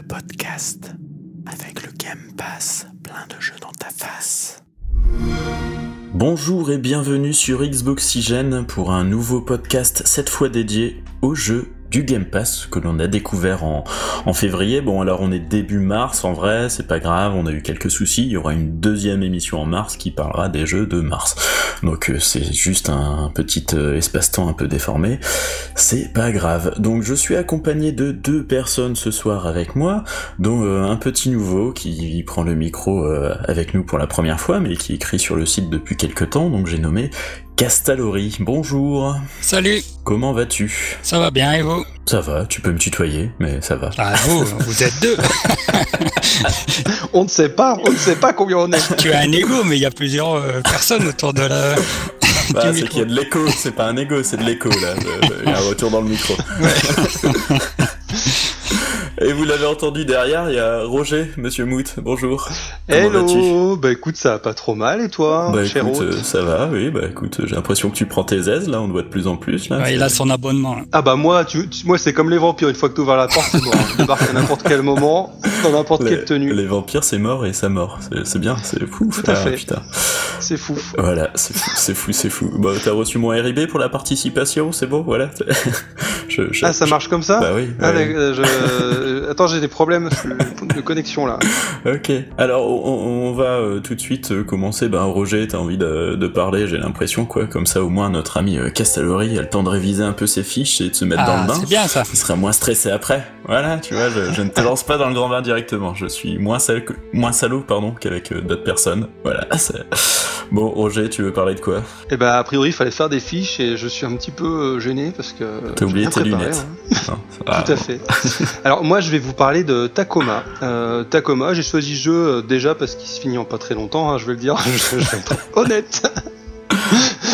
le podcast avec le Game Pass, plein de jeux dans ta face. Bonjour et bienvenue sur Xboxygène pour un nouveau podcast cette fois dédié aux jeux du Game Pass que l'on a découvert en, février. Bon alors on est début mars en vrai, c'est pas grave, on a eu quelques soucis, il y aura une deuxième émission en mars qui parlera des jeux de mars. Donc euh, c'est juste un petit euh, espace-temps un peu déformé, c'est pas grave. Donc je suis accompagné de deux personnes ce soir avec moi, dont euh, un petit nouveau qui prend le micro avec nous pour la première fois, mais qui écrit sur le site depuis quelques temps, donc j'ai nommé Castalori, bonjour. Salut. Comment vas-tu? Ça va bien et vous? Ça va, tu peux me tutoyer, mais ça va. Ah vous, vous êtes deux. on ne sait pas, on ne sait pas combien on est. Tu as un ego, mais il y a plusieurs euh, personnes autour de la. Bah, c'est qu'il y a de l'écho, c'est pas un ego, c'est de l'écho là. Il y a un retour dans le micro. Ouais. Et vous l'avez entendu derrière, il y a Roger, Monsieur Mout. Bonjour. Hello. Bah écoute, ça va pas trop mal et toi, Bah écoute, euh, ça va. Oui, bah écoute, j'ai l'impression que tu prends tes aises là. On te voit de plus en plus là. Ouais, il a son abonnement. Ah bah moi, tu, moi c'est comme les vampires. Une fois que tu ouvres la porte, c'est mort. Je débarque à n'importe quel moment, dans n'importe quelle tenue. Les vampires, c'est mort et ça mort. C'est bien, c'est fou. Tout à fait. Putain. C'est fou. Voilà, c'est fou, c'est fou, c'est fou. Bah t'as reçu mon RIB pour la participation, c'est bon, voilà. je, je, ah ça marche comme ça? Bah oui. Ah, ouais. je... Attends, j'ai des problèmes de connexion là. Ok. Alors on, on va euh, tout de suite euh, commencer. Ben Roger, t'as envie de, de parler J'ai l'impression quoi. Comme ça, au moins notre ami euh, Castalori a le temps de réviser un peu ses fiches et de se mettre ah, dans le bain. C'est bien ça. Il sera moins stressé après. Voilà, tu vois. Je, je, ne te lance pas dans le grand bain directement. Je suis moins salaud, moins salaud pardon qu'avec d'autres personnes. Voilà. Bon, Roger, tu veux parler de quoi? Eh ben, a priori, il fallait faire des fiches et je suis un petit peu gêné parce que. T'as oublié tes lunettes. Hein. Non, Tout à fait. Alors moi, je vais vous parler de Tacoma. Euh, Tacoma, j'ai choisi ce jeu euh, déjà parce qu'il se finit en pas très longtemps, hein, je vais le dire, je, je vais être honnête.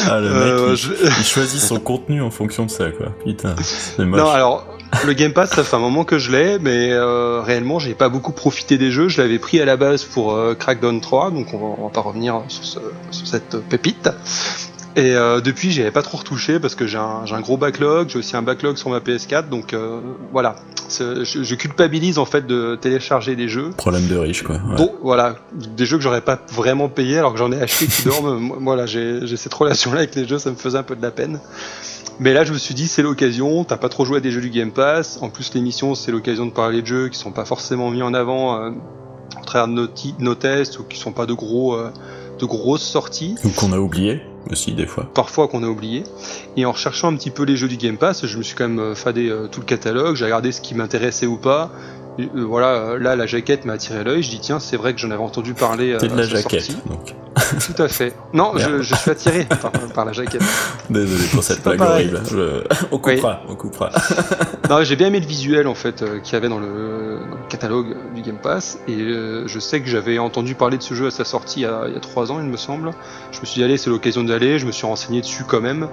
Ah, le mec, euh, il, je... il, choisit son contenu en fonction de ça, quoi. Putain, c'est moche. Non, alors, le Game Pass, ça fait un moment que je l'ai, mais euh, réellement, j'ai pas beaucoup profité des jeux. Je l'avais pris à la base pour euh, Crackdown 3, donc on va, on va pas revenir sur, ce, sur cette pépite. Et euh, depuis, j'y avais pas trop retouché parce que j'ai un, un, gros backlog, j'ai aussi un backlog sur ma PS4, donc euh, voilà. Je, je, culpabilise en fait de télécharger des jeux. Problème de riche, quoi. Ouais. Bon, voilà, des jeux que j'aurais pas vraiment payé alors que j'en ai acheté qui dorment. voilà, j'ai cette relation-là avec les jeux, ça me faisait un peu de la peine. Mais là, je me suis dit, c'est l'occasion. T'as pas trop joué à des jeux du Game Pass. En plus, l'émission, c'est l'occasion de parler de jeux qui sont pas forcément mis en avant euh, au travers de nos, nos, tests ou qui sont pas de gros, euh, de grosses sorties. Ou qu'on a oublié aussi des fois. Parfois qu'on a oublié. Et en recherchant un petit peu les jeux du Game Pass, je me suis quand même fadé euh, tout le catalogue, j'ai regardé ce qui m'intéressait ou pas. Et, euh, voilà, là la jaquette m'a attiré l'œil, je dis tiens, c'est vrai que j'en avais entendu parler. Euh, de la jaquette, sortie. donc. Tout à fait. Non, je, je, suis attiré par, par, la jaquette. Désolé pour cette blague horrible. Je... On coupera, oui. on coupera. non, j'ai bien aimé le visuel en fait euh, qu'il y avait dans le, dans le, catalogue du Game Pass et euh, je sais que j'avais entendu parler de ce jeu à sa sortie il y a, il y a 3 ans, il me semble. Je me suis dit allez, c'est l'occasion d'aller. Je me suis renseigné dessus quand même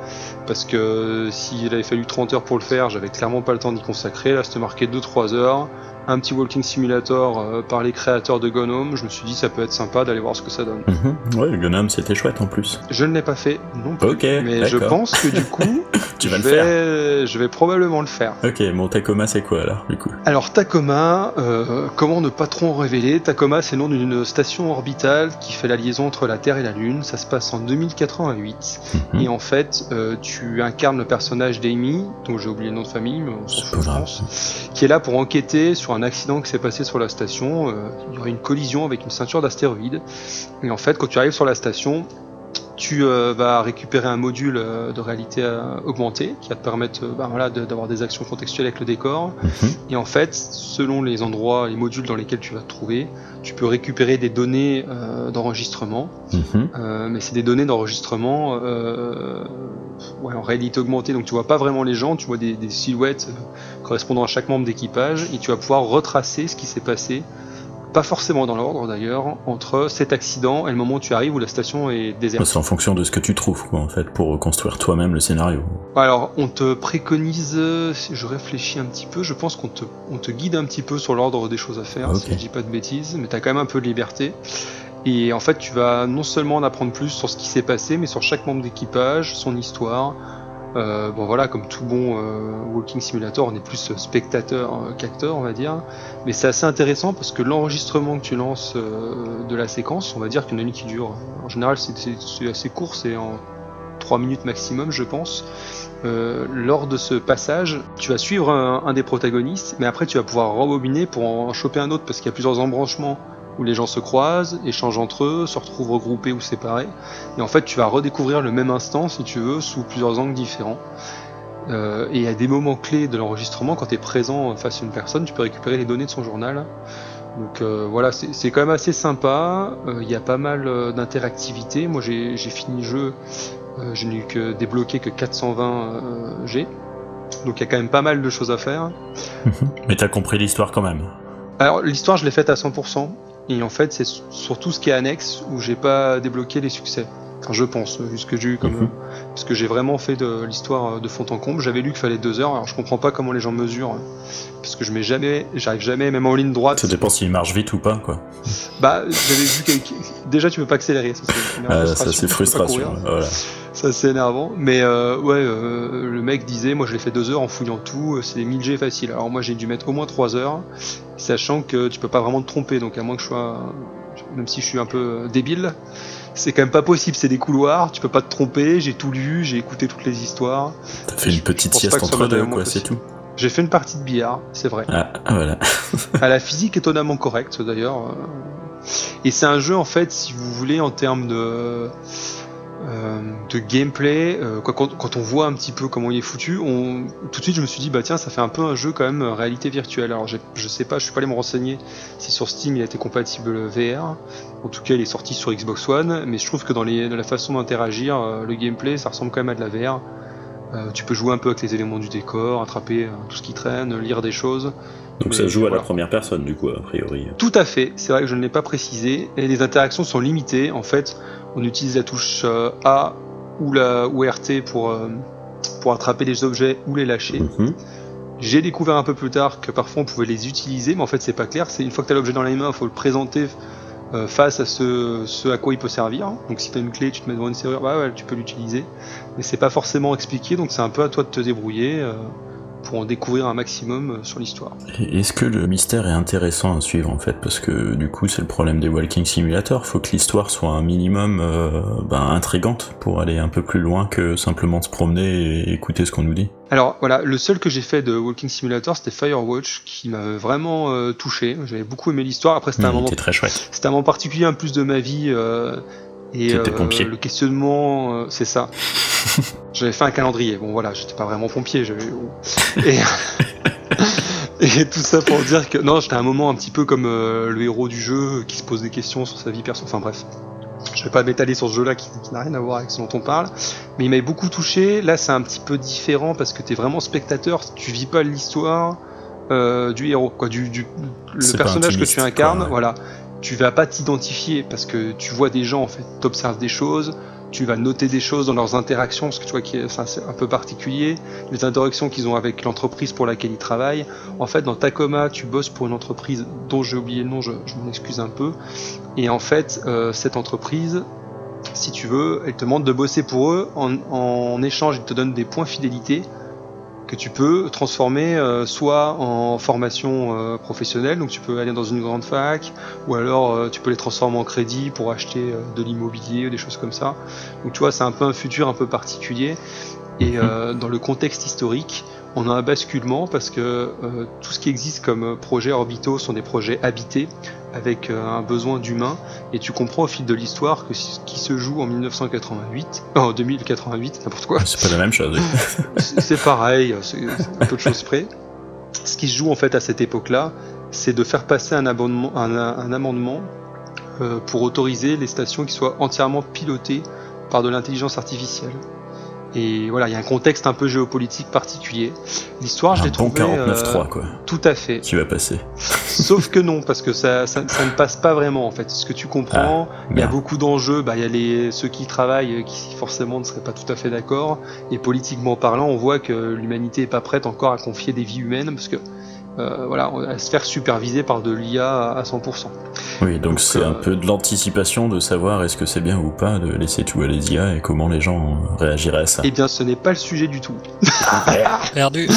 parce que s'il avait fallu 30 heures pour le faire, j'avais clairement pas le temps d'y consacrer. Là, c'était marqué 2-3 heures un petit walking simulator euh, par les créateurs de Gone Home. Je me suis dit ça peut être sympa d'aller voir ce que ça donne. Mm -hmm. Ouais, Gone Home c'était chouette en plus. Je ne l'ai pas fait non plus. Ok. Mais je pense que du coup, tu vas je le vais, faire. Je vais probablement le faire. Ok, bon Tacoma c'est quoi alors du coup? Alors Tacoma, euh, comment ne pas trop en révéler? Tacoma c'est le nom d'une station orbitale qui fait la liaison entre la Terre et la Lune. Ça se passe en 2088 mm -hmm. et en fait euh, tu incarnes le personnage d'Amy, dont j'ai oublié le nom de famille, mais on s'en fout je pense, qui est là pour enquêter sur un accident qui s'est passé sur la station, euh, il y aurait une collision avec une ceinture d'astéroïdes. Et en fait, quand tu arrives sur la station, tu euh, vas récupérer un module euh, de réalité augmentée qui va te permettre bah, voilà, d'avoir des actions contextuelles avec le décor. Mhm. Mm -hmm. Et en fait, selon les endroits, les modules dans lesquels tu vas te trouver, tu peux récupérer des données d'enregistrement. Mm -hmm. mais c'est des données d'enregistrement ouais, en réalité augmentée. Donc tu vois pas vraiment les gens, tu vois des, des silhouettes correspondant à chaque membre d'équipage et tu vas pouvoir retracer ce qui s'est passé pas forcément dans l'ordre d'ailleurs, entre cet accident et le moment où tu arrives où la station est déserte. C'est en fonction de ce que tu trouves, quoi, en fait, pour reconstruire toi-même le scénario. Alors, on te préconise, si je réfléchis un petit peu, je pense qu'on te, on te guide un petit peu sur l'ordre des choses à faire, okay. si je dis pas de bêtises, mais tu as quand même un peu de liberté. Et en fait, tu vas non seulement en apprendre plus sur ce qui s'est passé, mais sur chaque membre d'équipage, son histoire, Euh, bon voilà, comme tout bon euh, walking simulator, on est plus spectateur euh, qu'acteur, on va dire. Mais c'est assez intéressant parce que l'enregistrement que tu lances de la séquence, on va dire qu'il y en a une qui dure. En général, c'est- assez court, c'est en 3 minutes maximum, je pense. Lors de ce passage, tu vas suivre un, un des protagonistes, mais après tu vas pouvoir rembobiner pour en choper un autre parce qu'il y a plusieurs embranchements où les gens se croisent, échangent entre eux, se retrouvent regroupés ou séparés. Et en fait, tu vas redécouvrir le même instant, si tu veux, sous plusieurs angles différents. Euh, et à des moments clés de l'enregistrement, quand tu es présent face à une personne, tu peux récupérer les données de son journal. Donc euh, voilà, c'est quand même assez sympa. Euh, Il y a pas mal euh, d'interactivité. Moi, j'ai fini le jeu. Euh, je n'ai que débloqué que 420 euh, G. Donc il y a quand même pas mal de choses à faire. Mais t'as compris l'histoire quand même. Alors l'histoire, je l'ai faite à 100%. Et en fait, c'est surtout ce qui est annexe où j'ai pas débloqué les succès. Enfin, je pense, vu ce que j'ai eu comme. Mhm. Parce que j'ai vraiment fait de l'histoire de fond en comble. J'avais lu qu'il fallait deux heures. Alors je comprends pas comment les gens mesurent. Parce que je mets jamais, j'arrive jamais, même en ligne droite. Ça dépend s'il marche vite ou pas, quoi. Bah, j'avais vu quelqu'un. Déjà, tu peux pas accélérer. Ça, c'est frustration, ça, c'est frustration. Voilà. Ça énervant. Mais euh, ouais, euh, le mec disait, moi je l'ai fait deux heures en fouillant tout, euh, c'est des 1000 G facile. Alors moi j'ai dû mettre au moins trois heures, sachant que tu peux pas vraiment te tromper, donc à moins que je sois, même si je suis un peu euh, débile, c'est quand même pas possible, c'est des couloirs, tu peux pas te tromper, j'ai tout lu, j'ai écouté toutes les histoires. T'as fait une petite sieste entre deux, quoi, c'est tout. J'ai fait une partie de billard, c'est vrai. Ah, ah, voilà. à la physique étonnamment correcte d'ailleurs. euh. Et c'est un jeu en fait, si vous voulez, en termes de euh, de gameplay, euh, quoi, quand, quand on voit un petit peu comment il est foutu, on, tout de suite je me suis dit bah tiens ça fait un peu un jeu quand même euh, réalité virtuelle. Alors je sais pas, je suis pas allé me renseigner si sur Steam il a été compatible VR. En tout cas il est sorti sur Xbox One, mais je trouve que dans, les, dans la façon d'interagir, le gameplay ça ressemble quand même à de la VR. Tu peux jouer un peu avec les éléments du décor, attraper tout ce qui traîne, lire des choses. Donc Mais ça joue à la première personne, du coup, a priori. Tout à fait, c'est vrai que je ne l'ai pas précisé. Et les interactions sont limitées. En fait, on utilise la touche euh, A ou, la, ou RT pour, euh, pour attraper les objets ou les lâcher. Mhm. J'ai découvert un peu plus tard que parfois on pouvait les utiliser, mais en fait c'est pas clair. C'est une fois que tu as l'objet dans les mains, il faut le présenter euh, face à ce, ce à quoi il peut servir. Donc si tu as une clé, tu te mets devant une serrure, bah ouais, tu peux l'utiliser. Mais c'est pas forcément expliqué, donc c'est un peu à toi de te débrouiller pour en découvrir un maximum euh, sur l'histoire. Est-ce que le mystère est intéressant à suivre en fait? Parce que du coup, c'est le problème des Walking Simulator. Faut que l'histoire soit un minimum euh, ben, intrigante pour aller un peu plus loin que simplement se promener et écouter ce qu'on nous dit. Alors voilà, le seul que j'ai fait de Walking Simulator, c'était Firewatch, qui m'a vraiment euh, touché. J'avais beaucoup aimé l'histoire. Après, c'était un Il moment, très chouette. c'était un moment particulier, un plus de ma vie. euh, et pompier. le questionnement, euh, c'est ça. J'avais fait un calendrier. Bon voilà, j'étais pas vraiment pompier. Et, et tout ça pour dire que non, j'étais à un moment un petit peu comme euh, le héros du jeu qui se pose des questions sur sa vie perso. Enfin bref. Je vais pas m'étaler sur ce jeu-là qui, qui n'a rien à voir avec ce dont on parle, mais il m'avait beaucoup touché. Là, c'est un petit peu différent parce que t'es vraiment spectateur, tu vis pas l'histoire euh, du héros, quoi, du, le personnage que tu incarnes. quoi, ouais. Voilà, tu vas pas t'identifier parce que tu vois des gens en fait, t'observes des choses, tu vas noter des choses dans leurs interactions parce que tu vois que c'est un peu particulier, les interactions qu'ils ont avec l'entreprise pour laquelle ils travaillent. En fait, dans Tacoma, tu bosses pour une entreprise dont j'ai oublié le nom, je, m'en excuse un peu. Et en fait, euh, cette entreprise, si tu veux, elle te demande de bosser pour eux. En, en échange, ils te donnent des points fidélité que tu peux transformer euh, soit en formation euh, professionnelle, donc tu peux aller dans une grande fac, ou alors euh, tu peux les transformer en crédit pour acheter de l'immobilier ou des choses comme ça. Donc tu vois, c'est un peu un futur un peu particulier. Et euh, dans le contexte historique, on a un basculement parce que tout ce qui existe comme projets orbitaux sont des projets habités avec euh, un besoin d'humain et tu comprends au fil de l'histoire que ce qui se joue en 1988, euh, en 2088, n'importe quoi, C'est pas la même chose. oui. c'est pareil, c'est c'est un peu de choses près. Ce qui se joue en fait à cette époque-là, c'est de faire passer un, abonnement, un, un amendement euh, pour autoriser les stations qui soient entièrement pilotées par de l'intelligence artificielle. Et voilà, il y a un contexte un peu géopolitique particulier. L'histoire, je l'ai bon trouvé euh, 49.3 quoi, tout à fait. qui va passer. Sauf que non, parce que ça, ça, ça ne passe pas vraiment en fait. Ce que tu comprends, il y a beaucoup d'enjeux. Bah, il y a les ceux qui travaillent euh, qui forcément ne seraient pas tout à fait d'accord. Et politiquement parlant, on voit que l'humanité est pas prête encore à confier des vies humaines parce que euh, voilà, à se faire superviser par de l'IA à 100%. Oui, donc c'est euh, un peu de l'anticipation de savoir est-ce que c'est bien ou pas de laisser tout à les IA et comment les gens réagiraient à ça. Eh bien, ce n'est pas le sujet du tout. Perdu.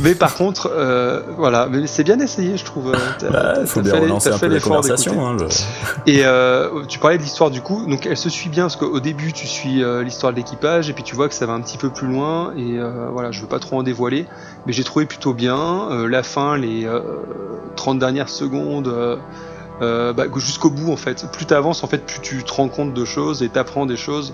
Mais par contre, euh, voilà, mais c'est bien essayé, je trouve. T'as- Bah, faut bien fait- relancer un peu la conversation. Hein, je- Et euh, tu parlais de l'histoire du coup, donc elle se suit bien parce qu'au début tu suis euh, l'histoire de l'équipage et puis tu vois que ça va un petit peu plus loin et euh, voilà, je veux pas trop en dévoiler, mais j'ai trouvé plutôt bien Euh, la fin, les euh, 30 dernières secondes. euh, euh, bah, jusqu'au bout en fait. Plus tu avances en fait, plus tu te rends compte de choses et t'apprends des choses.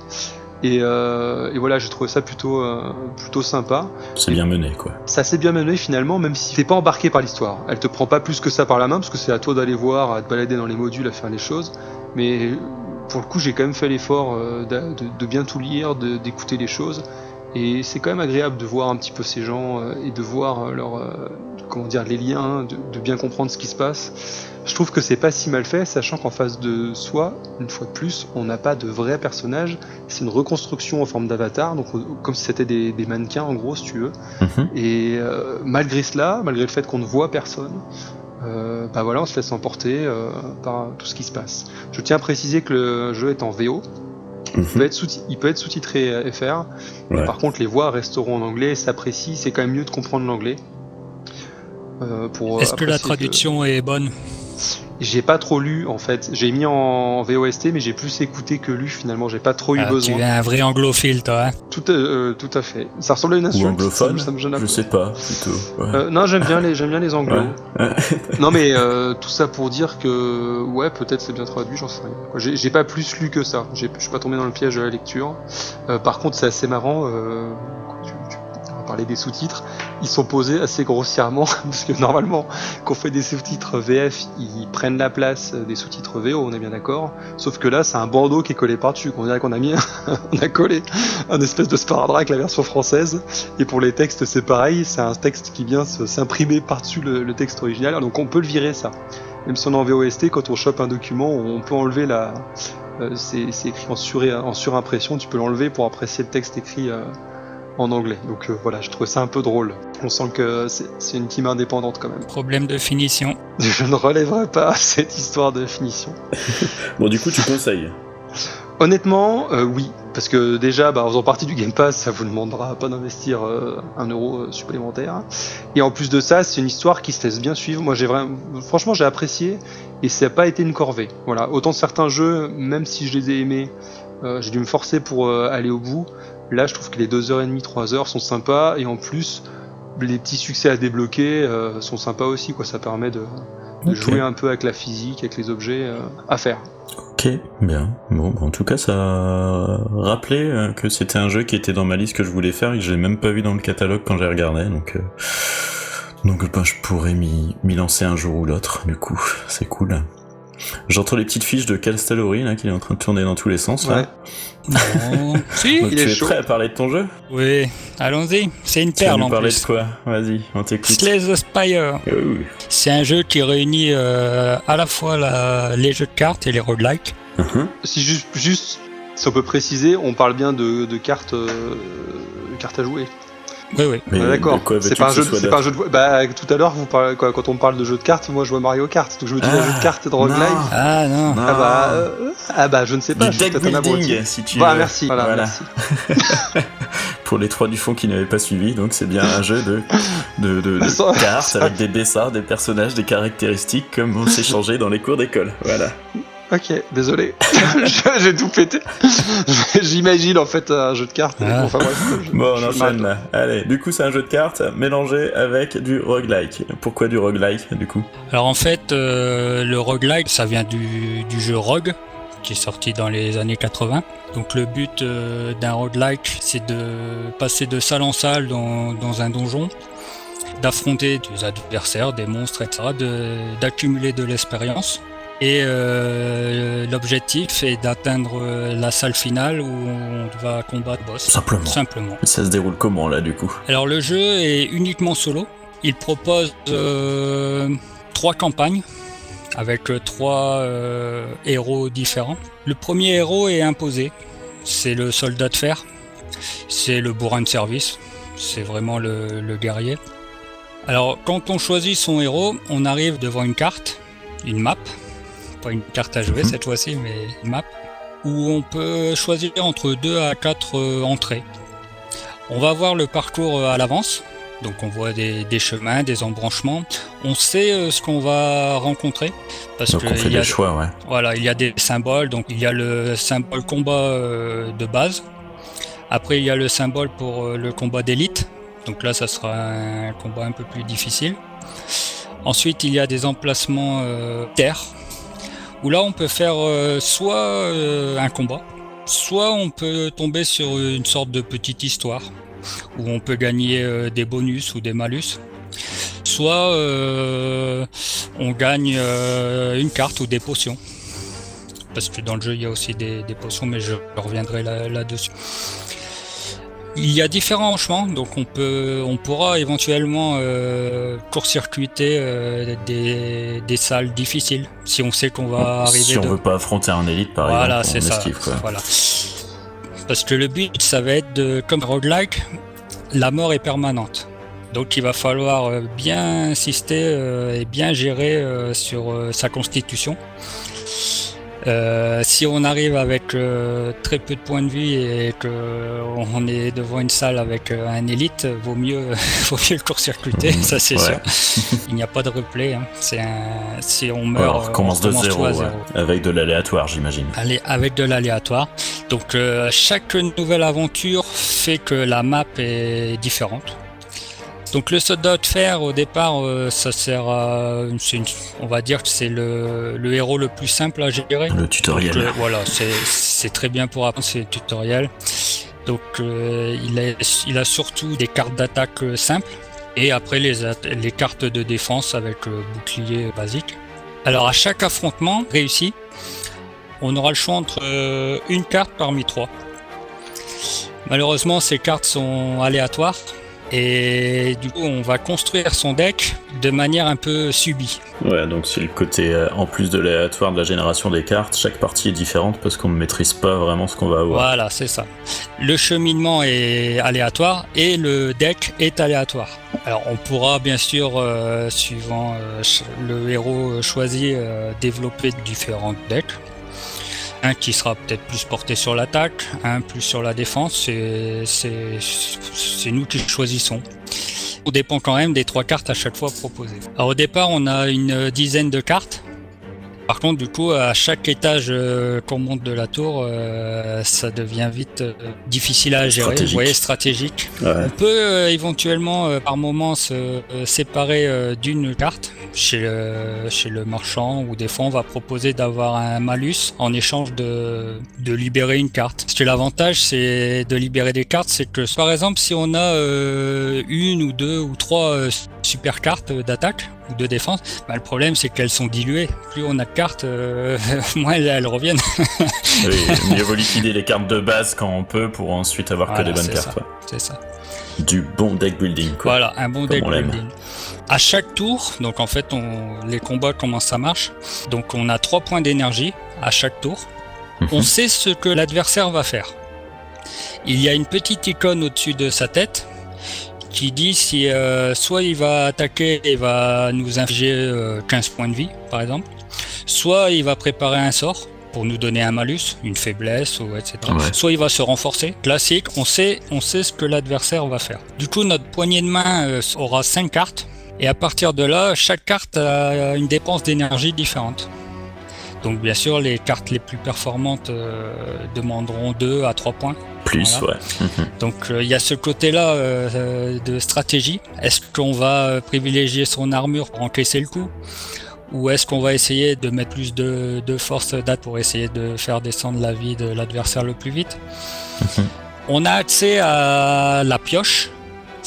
Et, euh, et voilà, j'ai trouvé ça plutôt euh, plutôt sympa. C'est bien mené, quoi. C'est assez bien mené finalement, même si t'es pas embarqué par l'histoire. Elle te prend pas plus que ça par la main, parce que c'est à toi d'aller voir, à te balader dans les modules, à faire les choses. Mais pour le coup, j'ai quand même fait l'effort euh, de, de bien tout lire, d'écouter les choses. Et c'est quand même agréable de voir un petit peu ces gens euh, et de voir euh, leur, euh, comment dire, les liens, de, de bien comprendre ce qui se passe. Je trouve que c'est pas si mal fait, sachant qu'en face de soi, une fois de plus, on n'a pas de vrais personnages. C'est une reconstruction en forme d'avatar, donc on- comme si c'était des, des mannequins en gros, si tu veux. Mhm. Et euh, malgré cela, malgré le fait qu'on ne voit personne, euh, bah voilà, on se laisse emporter euh, par tout ce qui se passe. Je tiens à préciser que le jeu est en VO. Il peut Mhm. être, il peut être sous-titré euh, FR. Ouais. Par contre, les voix resteront en anglais. et S'apprécie. C'est quand même mieux de comprendre l'anglais. Euh, pour Est-ce que la traduction est bonne J'ai pas trop lu en fait. J'ai mis en VOST, mais j'ai plus écouté que lu finalement. J'ai pas trop eu Ah, Tu besoin. es un vrai anglophile, toi. hein Tout, euh, tout à fait. Ça ressemble à une Ou insulte. anglophone, ça, ça me gêne je sais pas, plutôt. Ouais. Euh, non, j'aime bien les, j'aime bien les anglos. Ouais. non, mais euh, tout ça pour dire que, ouais, peut-être c'est bien traduit, j'en sais rien. J'ai, j'ai pas plus lu que ça. J'ai, je suis pas tombé dans le piège de la lecture. Euh, par contre, c'est assez marrant. Parler des sous-titres. Ils sont posés assez grossièrement parce que normalement, quand on fait des sous-titres VF, ils prennent la place des sous-titres VO. On est bien d'accord. Sauf que là, c'est un bandeau qui est collé par-dessus. On dirait qu'on a mis, on a collé un espèce de sparadrap avec la version française. Et pour les textes, c'est pareil, c'est un texte qui vient s'imprimer par-dessus le, texte original, donc on peut le virer ça. Même si on est en VOST, quand on chope un document, on peut enlever la. euh, c'est écrit en, en surimpression, tu peux l'enlever pour apprécier le texte écrit euh, en anglais. Donc euh, voilà, je trouvais ça un peu drôle. On sent que c'est une team indépendante quand même. Problème de finition. Je ne relèverai pas cette histoire de finition. Bon, du coup, tu conseilles. Honnêtement, euh, oui, parce que déjà, bah, en faisant partie du Game Pass, ça vous demandera pas d'investir euh, un euro euh, supplémentaire. Et en plus de ça, c'est une histoire qui se laisse bien suivre. Moi, j'ai vraiment, franchement, j'ai apprécié et ça n'a pas été une corvée. Voilà, autant certains jeux, même si je les ai aimés, euh, j'ai dû me forcer pour euh, aller au bout. Là, je trouve que les 2h30, 3h sont sympas et en plus, les petits succès à débloquer euh, sont sympas aussi. Quoi, ça permet de, jouer un peu avec la physique, avec les objets euh, à faire. Ok, bien. Bon, en tout cas, ça a rappelé euh, que c'était un jeu qui était dans ma liste que je voulais faire et que je l'ai même pas vu dans le catalogue quand j'ai regardé, donc... euh, Donc bah, je pourrais m'y m'y lancer un jour ou l'autre, du coup, c'est cool. J'entends les petites fiches de Calstalori là, qui est en train de tourner dans tous les sens. Là. Ouais. Non. si Donc Il tu est es chaud. prêt à parler de ton jeu? Oui, allons-y. C'est une Tu vas perle nous en parler plus. de quoi? Vas-y, on t'écoute. Slay the Spire. Oui. C'est un jeu qui réunit euh, à la fois la- les jeux de cartes et les roguelikes. Mhm. Si juste, juste, si on peut préciser, on parle bien de, de cartes, euh, de cartes à jouer. Oui, oui. De D'accord. C'est pas un jeu, de- soit c'est pas un jeu de. Bah, tout à l'heure, vous parlez, quoi, quand on parle de jeu de cartes, moi je vois Mario Kart, donc je me dis Ah, un jeu de cartes de roguelike. Ah non. Non. Ah bah, euh, ah bah, je ne sais pas. Du je deck building, si tu Bah, veux. merci. Voilà, Voilà. merci. Pour les trois du fond qui n'avaient pas suivi, donc c'est bien un jeu de, de, de- Ça- cartes avec des dessins, des personnages, des caractéristiques comme on s'échangeait dans les cours d'école. Voilà. Ok, désolé. J'ai tout pété. J'imagine en fait un jeu de cartes. Ah. Enfin, bref, je- Bon, on je enchaîne. Allez, du coup, c'est un jeu de cartes mélangé avec du roguelike. Pourquoi du roguelike, du coup? Alors en fait, euh, le roguelike, ça vient du, du jeu Rogue, qui est sorti dans les années 80. Donc le but euh, d'un roguelike, c'est de passer de salle en salle dans, dans un donjon, d'affronter des adversaires, des monstres, etc., de- d'accumuler de l'expérience. Et euh, l'objectif est d'atteindre euh, la salle finale où on va combattre le boss. Simplement. Simplement. Ça se déroule comment là, du coup? Alors le jeu est uniquement solo. Il propose euh, trois campagnes avec trois euh, héros différents. Le premier héros est imposé. C'est le soldat de fer. C'est le bourrin de service. C'est vraiment le, le guerrier. Alors, quand on choisit son héros, on arrive devant une carte, une map, pas une carte à jouer Mhm. cette fois-ci, mais une map, où on peut choisir entre 2 à 4 euh, entrées. On va voir le parcours euh, à l'avance, donc on voit des, des chemins, des embranchements. On sait euh, ce qu'on va rencontrer, parce Donc on fait y a des choix, ouais. voilà, il y a des symboles. Donc il y a le symbole combat euh, de base. Après il y a le symbole pour euh, le combat d'élite. Donc là ça sera un combat un peu plus difficile. Ensuite il y a des emplacements terre. Où là on peut faire euh, soit euh, un combat, soit on peut tomber sur une sorte de petite histoire. Où on peut gagner euh, des bonus ou des malus. Soit on gagne une carte ou des potions. Parce que dans le jeu, il y a aussi des, potions, mais je reviendrai là- là-dessus. Il y a différents chemins, donc on peut, on pourra éventuellement euh, court-circuiter euh, des, des salles difficiles si on sait qu'on va arriver. si on de- veut pas affronter un élite, par voilà, exemple, c'est ça. Voilà. Parce que le but, ça va être de, comme roguelike, la mort est permanente. Donc il va falloir euh, bien insister euh, et bien gérer sur sa constitution. Euh, si on arrive avec euh, très peu de points de vie et qu'on est devant une salle avec euh, un élite, vaut mieux, vaut mieux le court-circuiter, ça c'est Ouais. sûr. Il n'y a pas de replay. hein. C'est un- si on meurt, Alors, on euh, recommence de zéro, à ouais. zéro. avec de l'aléatoire, j'imagine. Allez, avec de l'aléatoire. Donc euh, chaque nouvelle aventure fait que la map est différente. Donc le soldat de fer au départ, euh, ça sert à, une- on va dire que c'est le, le héros le plus simple à gérer. Le tutoriel. Donc, euh, voilà, c'est très bien pour apprendre ces tutoriels. Donc euh, il, a, il a surtout des cartes d'attaque simples et après les, les cartes de défense avec euh, bouclier basique. Alors à chaque affrontement réussi, on aura le choix entre une carte parmi trois. Malheureusement, ces cartes sont aléatoires et du coup, on va construire son deck de manière un peu subie. Ouais, donc c'est le côté, euh, en plus de l'aléatoire de la génération des cartes, chaque partie est différente parce qu'on ne maîtrise pas vraiment ce qu'on va avoir. Voilà, c'est ça. Le cheminement est aléatoire et le deck est aléatoire. Alors on pourra bien sûr, euh, suivant euh, le héros choisi, développer différents decks. Qui sera peut-être plus porté sur l'attaque, un plus sur la défense, c'est- nous qui choisissons. On dépend quand même des trois cartes à chaque fois proposées. Au départ on a une dizaine de cartes. Par contre, du coup, à chaque étage euh, qu'on monte de la tour, euh, ça devient vite euh, difficile à gérer. Stratégique. Vous voyez, stratégique. Ouais. On peut éventuellement, par moment, se séparer d'une carte chez le, chez le marchand, ou des fois, on va proposer d'avoir un malus en échange de, de libérer une carte. Parce que l'avantage, c'est de libérer des cartes, c'est que, par exemple, si on a une ou deux ou trois super cartes d'attaque ou de défense, bah, le problème, c'est qu'elles sont diluées. Plus on a de cartes, euh, moins elles, reviennent. Oui, mieux vaut liquider les cartes de base quand on peut pour ensuite avoir Voilà, que des bonnes cartes. ouais. C'est ça. Du bon deck building, quoi. Voilà, un bon deck building. À chaque tour, donc en fait, on, les combats, comment ça marche? Donc on a trois points d'énergie à chaque tour. Mhm. On sait ce que l'adversaire va faire. Il y a une petite icône au-dessus de sa tête qui dit si euh, soit il va attaquer et va nous infliger euh, 15 points de vie, par exemple, soit il va préparer un sort pour nous donner un malus, une faiblesse ou etc. Ouais. Soit il va se renforcer. Classique, on sait, on sait ce que l'adversaire va faire. Du coup, notre poignée de main euh, aura 5 cartes. Et à partir de là, chaque carte a une dépense d'énergie différente. Donc bien sûr, les cartes les plus performantes euh, demanderont 2 à 3 points. Plus, Voilà. ouais. Mhm. Donc euh, il y a ce côté-là euh, euh, de stratégie. Est-ce qu'on va privilégier son armure pour encaisser le coup? Ou est-ce qu'on va essayer de mettre plus de, de force date pour essayer de faire descendre la vie de l'adversaire le plus vite? Mhm. On a accès à la pioche,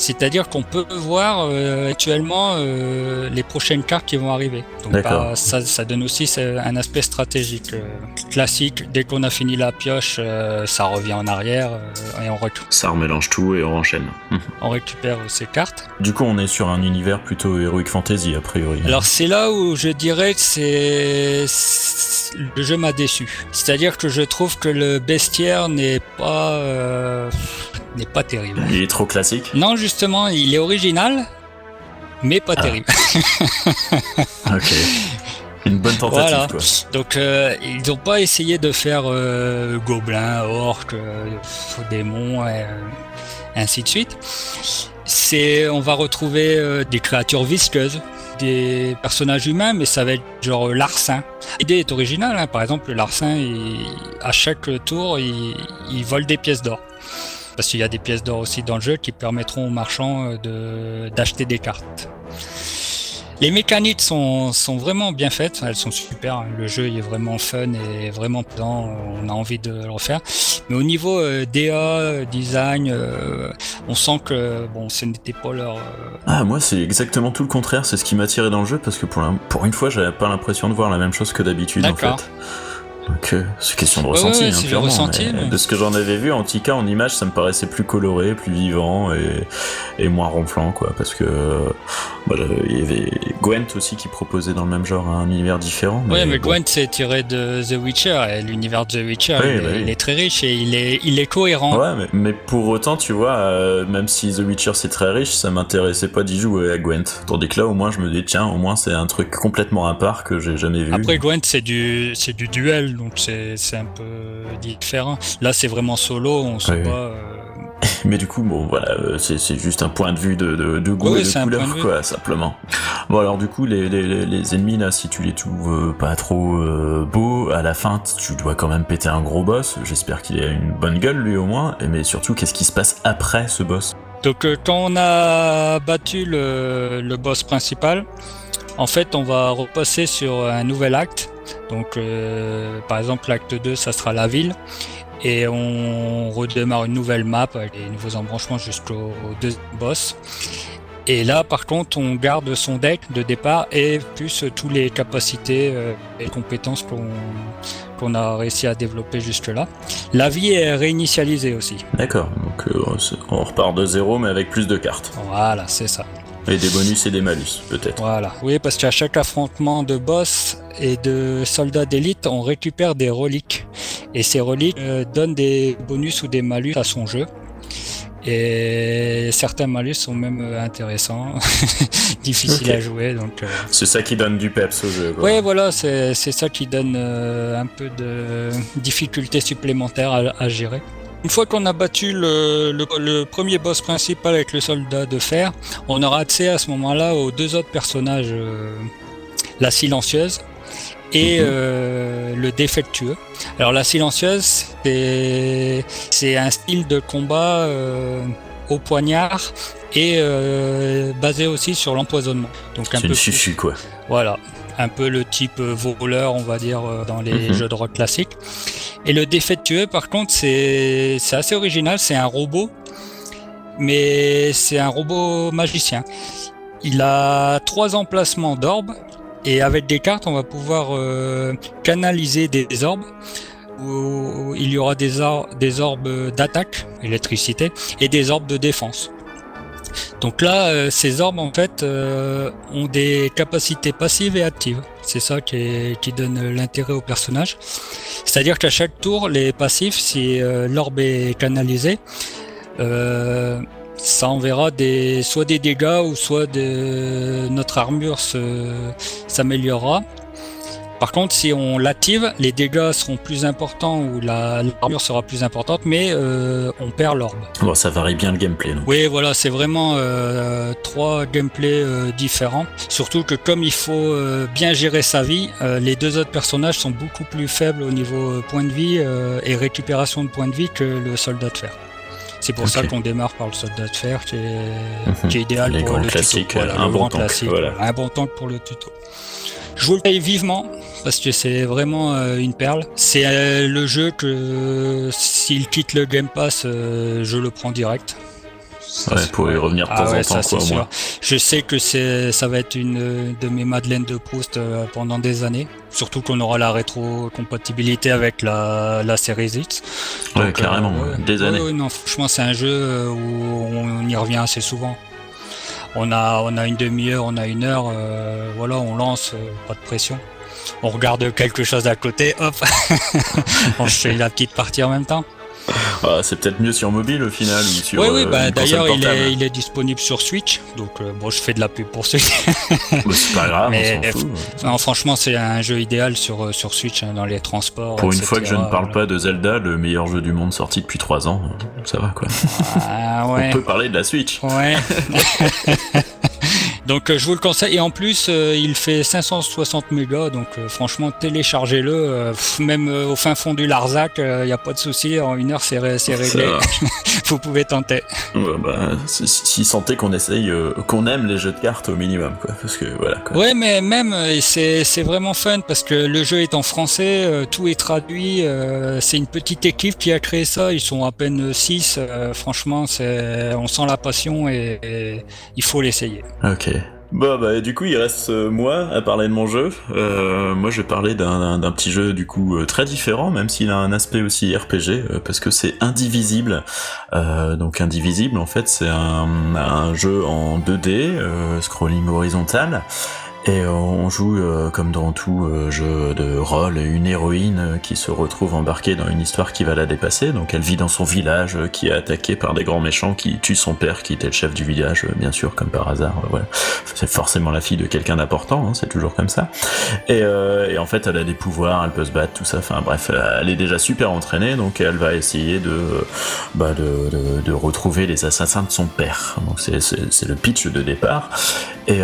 c'est-à-dire qu'on peut voir euh, actuellement euh, les prochaines cartes qui vont arriver. Donc bah, ça, ça donne aussi c'est un aspect stratégique euh, classique. Dès qu'on a fini la pioche, euh, ça revient en arrière euh, et on, récu- Ça remélange tout et on enchaîne. On récupère ces cartes. Du coup, on est sur un univers plutôt heroic fantasy, a priori. Alors c'est là où je dirais que c'est c'est- le jeu m'a déçu. C'est-à-dire que je trouve que le bestiaire n'est pas euh, n'est pas terrible. Il est trop classique. Non, justement, il est original, mais pas Ah. terrible. Ok. Une bonne tentative, Voilà. quoi. Donc euh, ils n'ont pas essayé de faire euh, gobelins, orques, euh, faux démons, et, euh, ainsi de suite. C'est, on va retrouver euh, des créatures visqueuses, des personnages humains, mais ça va être genre larcin. L'idée est originale, hein. par exemple le larcin, il- à chaque tour, il, il vole des pièces d'or. Parce qu'il y a des pièces d'or aussi dans le jeu qui permettront aux marchands euh, de, d'acheter des cartes. Les mécaniques sont, sont vraiment bien faites, elles sont super. Le jeu il est vraiment fun et vraiment plaisant, on a envie de le refaire. Mais au niveau euh, DA, design, euh, on sent que bon, ce n'était pas leur. euh, Ah, moi, c'est exactement tout le contraire. C'est ce qui m'a tiré dans le jeu parce que pour, la- pour une fois, j'avais pas l'impression de voir la même chose que d'habitude, en fait. Donc, euh, c'est question de Ouais, ressenti, ouais, hein, c'est du clairement, ressenti, mais mais- De ce que j'en avais vu, cas, en image, ça me paraissait plus coloré, plus vivant et, et moins ronflant, quoi. Parce que euh, il y avait Gwent aussi qui proposait dans le même genre un univers différent. Ouais, mais bon. Gwent c'est tiré de The Witcher et l'univers de The Witcher Oui, il, bah oui. il est très riche et il est, il est cohérent. Ouais, mais, mais pour autant, tu vois, euh, même si The Witcher c'est très riche, ça m'intéressait pas d'y jouer à Gwent. Tandis que là, au moins, je me dis, tiens, au moins, c'est un truc complètement à part que j'ai jamais vu. Après Gwent c'est du c'est du duel donc c'est un peu différent. Là c'est vraiment solo, on sait Oui, oui. pas. euh, Mais du coup, bon, voilà, euh, c'est juste un point de vue de, de, de goût Oui, et de couleur, de vue. quoi, simplement. Bon, alors du coup, les, les, ennemis, là, si tu les trouves euh, pas trop euh, beaux, à la fin, tu dois quand même péter un gros boss. J'espère qu'il a une bonne gueule, lui, au moins. Mais surtout, qu'est-ce qui se passe après ce boss? Donc euh, quand on a battu le, le boss principal, en fait on va repasser sur un nouvel acte. Donc euh, par exemple l'acte 2 ça sera la ville et on redémarre une nouvelle map avec les nouveaux embranchements jusqu'au au deuxième boss. Et là par contre on garde son deck de départ et plus toutes les capacités euh, et compétences qu'on qu'on a réussi à développer jusque là. La vie est réinitialisée aussi. D'accord, donc euh, on repart de zéro, mais avec plus de cartes. Voilà, c'est ça. Et des bonus et des malus, peut-être. Voilà. Oui, parce qu'à chaque affrontement de boss et de soldats d'élite, on récupère des reliques. Et ces reliques euh, donnent des bonus ou des malus à son jeu. Et certains malus sont même euh, intéressants, difficiles à jouer. Donc, euh, C'est ça qui donne du peps au jeu, ouais, voilà, c'est c'est ça qui donne euh, un peu de difficulté supplémentaire à, à gérer. Une fois qu'on a battu le, le- le premier boss principal avec le soldat de fer, on aura accès à ce moment-là aux deux autres personnages, euh, la silencieuse et Mhm. euh, le défectueux. Alors la silencieuse, c'est un style de combat euh, au poignard et basé aussi sur l'empoisonnement. Donc un C'est peu une plus- chichu, quoi. voilà, un peu le type euh, voleur, on va dire, euh, dans les Mhm. jeux de rock classiques. Et le défectueux, par contre, c'est c'est assez original, c'est un robot, mais c'est un robot magicien. Il a trois emplacements d'orbes, et avec des cartes, on va pouvoir euh, canaliser des orbes. Où il y aura des, or- des orbes d'attaque, électricité, et des orbes de défense. Donc là, euh, ces orbes en fait euh, ont des capacités passives et actives. C'est ça qui, donne l'intérêt au personnage. C'est-à-dire qu'à chaque tour, les passifs, si euh, l'orbe est canalisé, euh, ça enverra soit des dégâts ou soit notre armure s'améliorera. Par contre, si on l'active, les dégâts seront plus importants ou la- l'armure sera plus importante, mais euh, on perd l'orbe. Bon, ça varie bien le gameplay, donc. Oui, voilà, c'est vraiment euh, trois gameplays euh, différents. Surtout que comme il faut bien gérer sa vie, les deux autres personnages sont beaucoup plus faibles au niveau point de vie et récupération de points de vie que le soldat de fer. C'est pour ça qu'on démarre par le soldat de fer, qui est, Mhm. qui est idéal Les pour le tuto. Voilà, un le bon grand tank, classique, voilà, un bon tank pour le tuto. Je vous le paye vivement parce que c'est vraiment euh, une perle. C'est euh, le jeu que s'il quitte le Game Pass, euh, je le prends direct. Ça, Ouais, c'est- pour y revenir de Ah temps ouais, en ça, temps, quoi, au sûr. Je sais que c'est, ça va être une de mes madeleines de Proust pendant des années. Surtout qu'on aura la rétrocompatibilité avec la, la Series X. Ouais, carrément, euh, des années. non, franchement, c'est un jeu où on y revient assez souvent. On a, on a une demi-heure, on a une heure, voilà, on lance, pas de pression. On regarde quelque chose à côté, hop, on fait la petite partie en même temps. Ah, c'est peut-être mieux sur mobile au final ou sur. Oui, oui, bah, d'ailleurs il est, il est, disponible sur Switch, donc bon, je fais de la pub pour ceux. c'est pas grave, Mais, on s'en fout. Non, franchement, c'est un jeu idéal sur sur Switch hein, dans les transports. Pour une fois que je ne parle pas de Zelda, le meilleur jeu du monde sorti depuis 3 ans, ça va quoi. Ah, ouais. On peut parler de la Switch. Ouais. Donc euh, je vous le conseille. Et en plus, euh, il fait 560 mégas. Donc euh, franchement, téléchargez-le. même au fin fond du Larzac, il n'y a pas de souci. En une heure, c'est réglé. vous pouvez tenter. Ouais, bah, si sentez qu'on essaye, qu'on aime les jeux de cartes au minimum, quoi. Parce que voilà. Quoi. Ouais, mais même c'est vraiment fun parce que le jeu est en français, tout est traduit. c'est une petite équipe qui a créé ça. Ils sont à peine 6 franchement, c'est on sent la passion et, et il faut l'essayer. Ok. Bon bah du coup il reste euh, moi à parler de mon jeu. Euh, moi je vais parler d'un petit jeu du coup euh, très différent, même s'il a un aspect aussi RPG, parce que c'est Indivisible. donc Indivisible en fait c'est un, un, jeu en 2D, scrolling horizontal, et on joue euh, comme dans tout euh, jeu de rôle une héroïne euh, qui se retrouve embarquée dans une histoire qui va la dépasser. Donc elle vit dans son village qui est attaqué par des grands méchants qui tuent son père qui était le chef du village, bien sûr comme par hasard. voilà. C'est forcément la fille de quelqu'un d'important, hein, c'est toujours comme ça. Et, en fait elle a des pouvoirs, elle peut se battre, tout ça. Enfin bref, elle est déjà super entraînée, donc elle va essayer de, bah, de, de retrouver les assassins de son père. Donc c'est le pitch de départ. Et,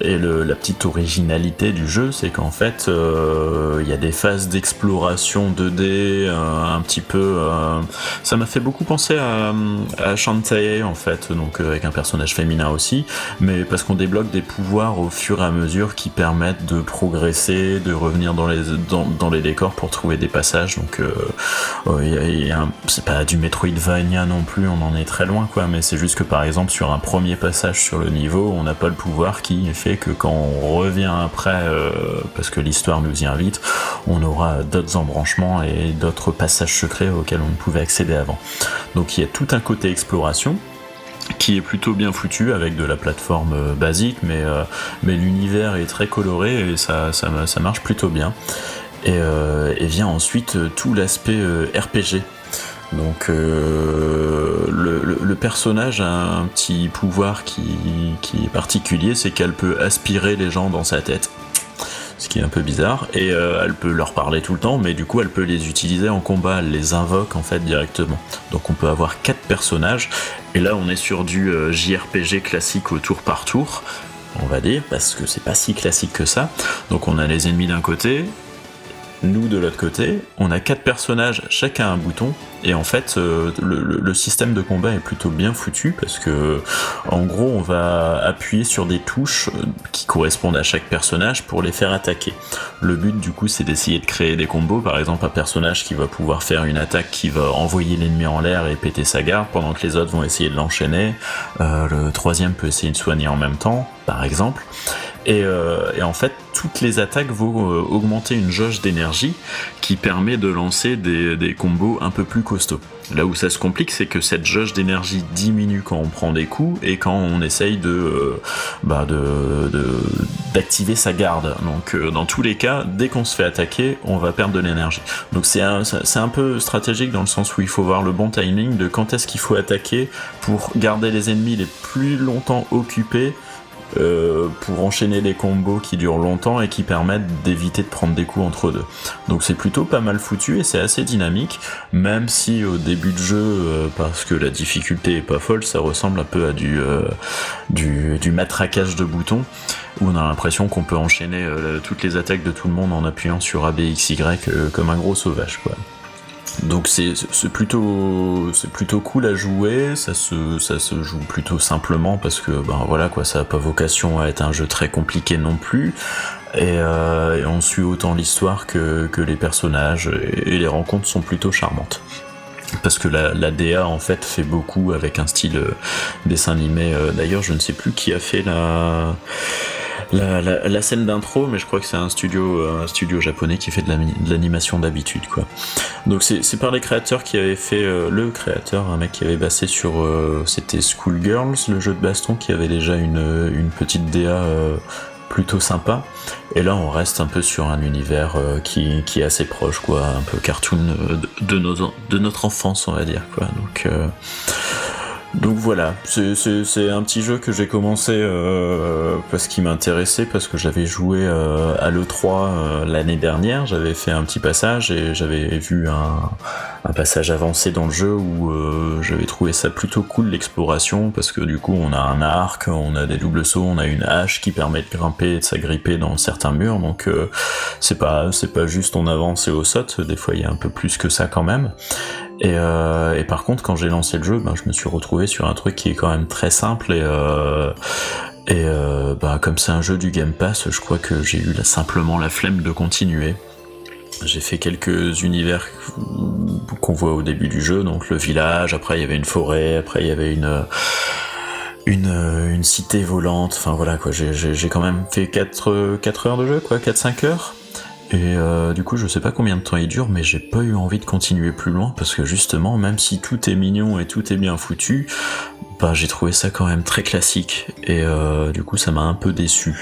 et le la petite originalité du jeu, c'est qu'en fait, euh, il y a des phases d'exploration 2D, euh, un petit peu. Euh, ça m'a fait beaucoup penser à, à Shantae en fait, donc avec un personnage féminin aussi, mais parce qu'on débloque des pouvoirs au fur et à mesure qui permettent de progresser, de revenir dans les dans, les décors pour trouver des passages. Donc, c'est pas du Metroidvania non plus, on en est très loin quoi, mais c'est juste que par exemple sur un premier passage sur le niveau, on n'a pas le pouvoir qui fait que quand on revient après, euh, parce que l'histoire nous y invite, on aura d'autres embranchements et d'autres passages secrets auxquels on ne pouvait accéder avant. Donc il y a tout un côté exploration qui est plutôt bien foutu avec de la plateforme euh, basique, mais, euh, mais l'univers est très coloré et ça, ça, marche plutôt bien. Et, vient ensuite tout l'aspect RPG donc euh, le, personnage a un petit pouvoir qui, est particulier, c'est qu'elle peut aspirer les gens dans sa tête. Ce qui est un peu bizarre, et euh, elle peut leur parler tout le temps, mais du coup elle peut les utiliser en combat, elle les invoque en fait directement. Donc on peut avoir quatre personnages, et là on est sur du euh, JRPG classique au tour par tour, on va dire, parce que c'est pas si classique que ça. Donc on a les ennemis d'un côté, nous de l'autre côté, on a quatre personnages, chacun un bouton, et en fait euh, le, système de combat est plutôt bien foutu parce que en gros on va appuyer sur des touches euh, qui correspondent à chaque personnage pour les faire attaquer. Le but du coup c'est d'essayer de créer des combos, par exemple un personnage qui va pouvoir faire une attaque qui va envoyer l'ennemi en l'air et péter sa garde pendant que les autres vont essayer de l'enchaîner. Euh, le troisième peut essayer de soigner en même temps, par exemple. Et, en fait, toutes les attaques vont euh, augmenter une jauge d'énergie qui permet de lancer des, combos un peu plus costauds. Là où ça se complique, c'est que cette jauge d'énergie diminue quand on prend des coups et quand on essaye de, euh, bah d'activer sa garde. Donc dans tous les cas, dès qu'on se fait attaquer, on va perdre de l'énergie. Donc c'est un peu stratégique dans le sens où il faut voir le bon timing de quand est-ce qu'il faut attaquer pour garder les ennemis les plus longtemps occupés euh, pour enchaîner des combos qui durent longtemps et qui permettent d'éviter de prendre des coups entre deux. Donc c'est plutôt pas mal foutu et c'est assez dynamique, même si au début de jeu, euh, parce que la difficulté est pas folle, ça ressemble un peu à du, euh, matraquage de boutons, où on a l'impression qu'on peut enchaîner toutes les attaques de tout le monde en appuyant sur ABXY comme un gros sauvage. Quoi. Donc c'est plutôt c'est plutôt cool à jouer, ça se ça se joue plutôt simplement parce que ben voilà quoi, ça a pas vocation à être un jeu très compliqué non plus. Et, euh, on suit autant l'histoire que, que les personnages et, les rencontres sont plutôt charmantes parce que la, la, DA en fait fait beaucoup avec un style euh, dessin animé. Euh, d'ailleurs, je ne sais plus qui a fait la la, scène d'intro, mais je crois que c'est un studio, euh, un studio japonais qui fait de l'animation d'habitude, quoi. Donc c'est par les créateurs qui avaient fait euh, le créateur, un mec qui avait basé sur, euh, c'était Schoolgirls, le jeu de baston, qui avait déjà une, une petite DA plutôt sympa. Et là, on reste un peu sur un univers qui, qui, est assez proche, quoi, un peu cartoon de, nos, de notre enfance, on va dire, quoi. Donc, donc voilà, c'est un petit jeu que j'ai commencé euh, parce qu'il m'intéressait, parce que j'avais joué euh, à l'E3 euh, l'année dernière, j'avais fait un petit passage et j'avais vu un, passage avancé dans le jeu où j'avais trouvé ça plutôt cool l'exploration, parce que du coup on a un arc, on a des doubles sauts, on a une hache qui permet de grimper et de s'agripper dans certains murs, donc c'est pas, pas juste on avance et au saute, des fois il y a un peu plus que ça quand même. Et, euh, et, par contre, quand j'ai lancé le jeu, ben, je me suis retrouvé sur un truc qui est quand même très simple et euh, et euh, bah, comme c'est un jeu du Game Pass, je crois que j'ai eu simplement la flemme de continuer. J'ai fait quelques univers qu'on voit au début du jeu, donc le village, après il y avait une forêt, après il y avait une une, une cité volante, enfin voilà quoi, j'ai quand même fait 4, 4 heures de jeu, quoi, 4-5 heures. Et euh, du coup, je sais pas combien de temps il dure, mais j'ai pas eu envie de continuer plus loin parce que justement, même si tout est mignon et tout est bien foutu, bah j'ai trouvé ça quand même très classique et euh, du coup, ça m'a un peu déçu.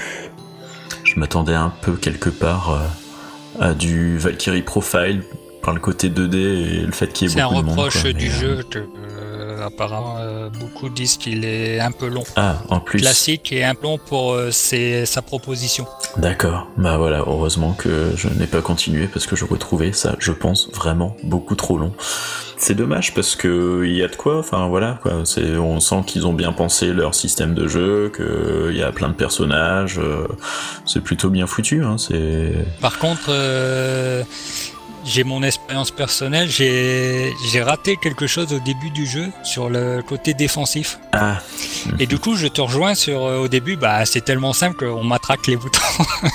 Je m'attendais un peu quelque part euh, à du Valkyrie Profile le côté 2D et le fait qu'il y ait beaucoup de monde. C'est un reproche du jeu apparemment, euh, beaucoup disent qu'il est un peu long. Ah, en plus. Classique et un peu long pour euh, sa proposition. D'accord. Bah voilà, heureusement que je n'ai pas continué parce que je retrouvais ça, je pense, vraiment beaucoup trop long. C'est dommage parce que il y a de quoi, enfin voilà, quoi. C'est, on sent qu'ils ont bien pensé leur système de jeu, qu'il y a plein de personnages. Euh, c'est plutôt bien foutu. Hein, c'est. Par contre j'ai mon expérience personnelle, j'ai raté quelque chose au début du jeu sur le côté défensif. Ah. Et du coup, je te rejoins sur euh, au début, bah c'est tellement simple qu'on matraque les boutons.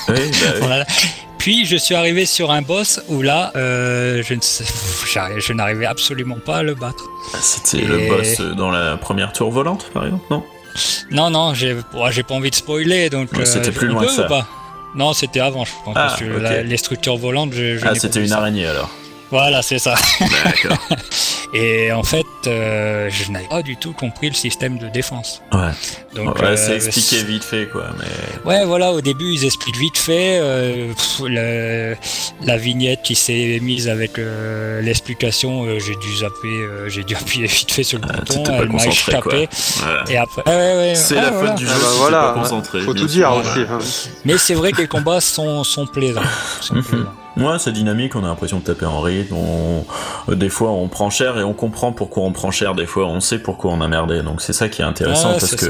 Oui, bah Puis je suis arrivé sur un boss où là, euh, je, ne je n'arrivais absolument pas à le battre. Ah, c'était le boss dans la première tour volante, par exemple, non? Non, non, j'ai pas envie de spoiler, donc. c'était euh, plus loin que ça. Non, c'était avant, je pense. Ah, les structures volantes, je, Ah, c'était une araignée alors. Voilà, c'est ça. D'accord. et en fait, euh, je n'avais pas du tout compris le système de défense. Ouais. Donc, ouais, c'est euh, expliqué vite fait, quoi. Mais... Ouais, voilà, au début, ils expliquent vite fait. Euh, la vignette qui s'est mise avec l'explication, j'ai dû zapper, j'ai dû appuyer vite fait sur le ah, bouton, elle m'a échappé. Et après, ouais, ouais, c'est la faute du jeu, ah, bah, voilà, pas concentré. Faut tout dire aussi. Hein. Mais c'est vrai que les combats sont, sont plaisants. Sont plaisants. Ouais, c'est dynamique, on a l'impression de taper en rythme, euh, des fois on prend cher et on comprend pourquoi on prend cher, des fois on sait pourquoi on a merdé, donc c'est ça qui est intéressant parce que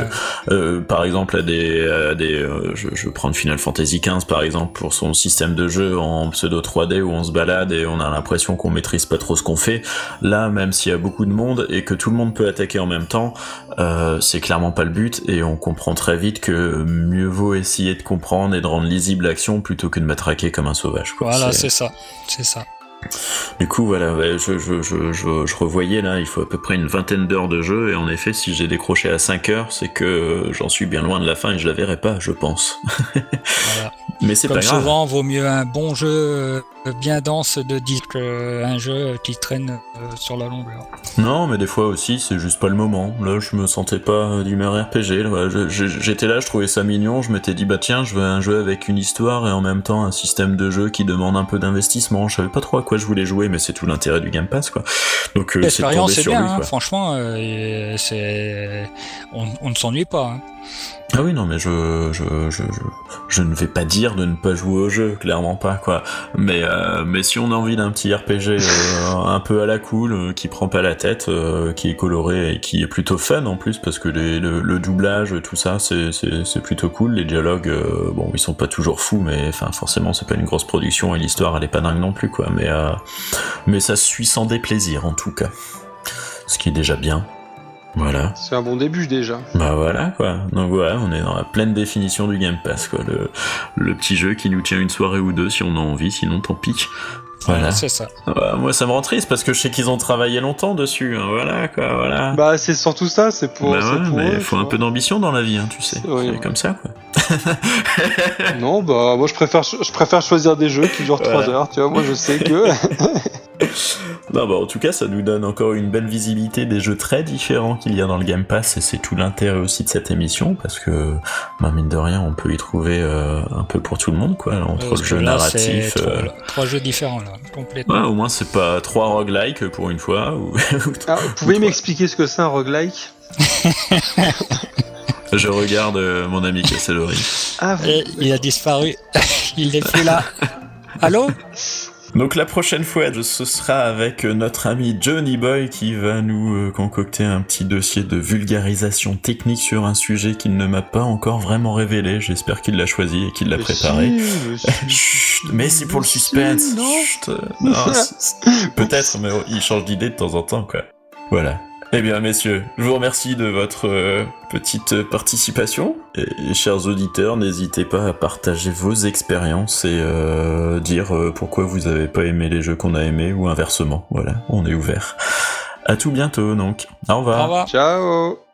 euh, par exemple à des, des euh, je, je prends Final Fantasy XV par exemple pour son système de jeu en pseudo 3D où on se balade et on a l'impression qu'on maîtrise pas trop ce qu'on fait, là même s'il y a beaucoup de monde et que tout le monde peut attaquer en même temps, euh, c'est clairement pas le but et on comprend très vite que mieux vaut essayer de comprendre et de rendre lisible l'action plutôt que de matraquer comme un sauvage. Quoi. Voilà, c'est ça, c'est ça. Du coup, voilà, je, je, je, je, revoyais là, il faut à peu près une vingtaine d'heures de jeu, et en effet, si j'ai décroché à 5 heures, c'est que j'en suis bien loin de la fin et je la verrai pas, je pense. voilà. Mais c'est pas grave. souvent, vaut mieux un bon jeu euh, bien dense de disque qu'un jeu qui traîne euh, sur la longueur. Non, mais des fois aussi, c'est juste pas le moment. Là, je me sentais pas d'humeur RPG. J'étais là, je trouvais ça mignon, je m'étais dit, bah tiens, je veux un jeu avec une histoire et en même temps un système de jeu qui demande un peu d'investissement. Je savais pas trop à quoi je voulais jouer, mais c'est tout l'intérêt du Game Pass, quoi. Donc, euh, c'est tombé sur bien, lui, hein. Franchement, euh, c'est... On, ne s'ennuie pas. Hein. Ah oui, non, mais je, je, je, je, ne vais pas dire de ne pas jouer au jeu, clairement pas, quoi. Mais, euh, mais si on a envie d'un petit RPG euh, un peu à la cool, euh, qui prend pas la tête, qui est coloré et qui est plutôt fun en plus, parce que les, le, doublage, tout ça, c'est, plutôt cool. Les dialogues, bon, ils sont pas toujours fous, mais enfin, forcément, c'est pas une grosse production et l'histoire, elle est pas dingue non plus, quoi. Mais, mais ça suit sans déplaisir, en tout cas. Ce qui est déjà bien. Voilà. C'est un bon début déjà. Bah voilà quoi. Donc voilà, on est dans la pleine définition du Game Pass quoi. Le, le petit jeu qui nous tient une soirée ou deux si on a envie, sinon tant pis. Voilà, c'est ça. Bah, moi, ça me rend triste parce que je sais qu'ils ont travaillé longtemps dessus. Hein. Voilà, quoi, voilà. Bah, c'est surtout ça, c'est pour. Bah ouais, mais il faut un peu d'ambition dans la vie, hein, tu sais. C'est comme ça, quoi. non, bah moi je préfère, je préfère choisir des jeux qui durent 3 heures, tu vois, moi je sais que... non, bah en tout cas, ça nous donne encore une belle visibilité des jeux très différents qu'il y a dans le Game Pass, et c'est tout l'intérêt aussi de cette émission, parce que, bah, mine de rien, on peut y trouver euh, un peu pour tout le monde, quoi, entre le jeu narratif... Euh, trois, jeux différents, là, complètement. Ouais, au moins c'est pas trois roguelikes pour une fois, ou... Ah, vous pouvez m'expliquer ce que c'est un roguelike? Je regarde euh, mon ami Casselori. Ah, il a disparu. il n'est plus là. Allô donc la prochaine fois, ce sera avec euh, notre ami Johnny Boy qui va nous euh, concocter un petit dossier de vulgarisation technique sur un sujet qu'il ne m'a pas encore vraiment révélé. J'espère qu'il l'a choisi et qu'il l'a préparé. mais c'est pour le suspense. Peut-être, mais il change d'idée de temps en temps, quoi. Voilà. Eh bien, messieurs, je vous remercie de votre euh, petite participation. Et, chers auditeurs, n'hésitez pas à partager vos expériences et euh, dire euh, pourquoi vous avez pas aimé les jeux qu'on a aimés ou inversement. Voilà, on est ouvert. À tout bientôt, donc. Au revoir. Au revoir. Ciao.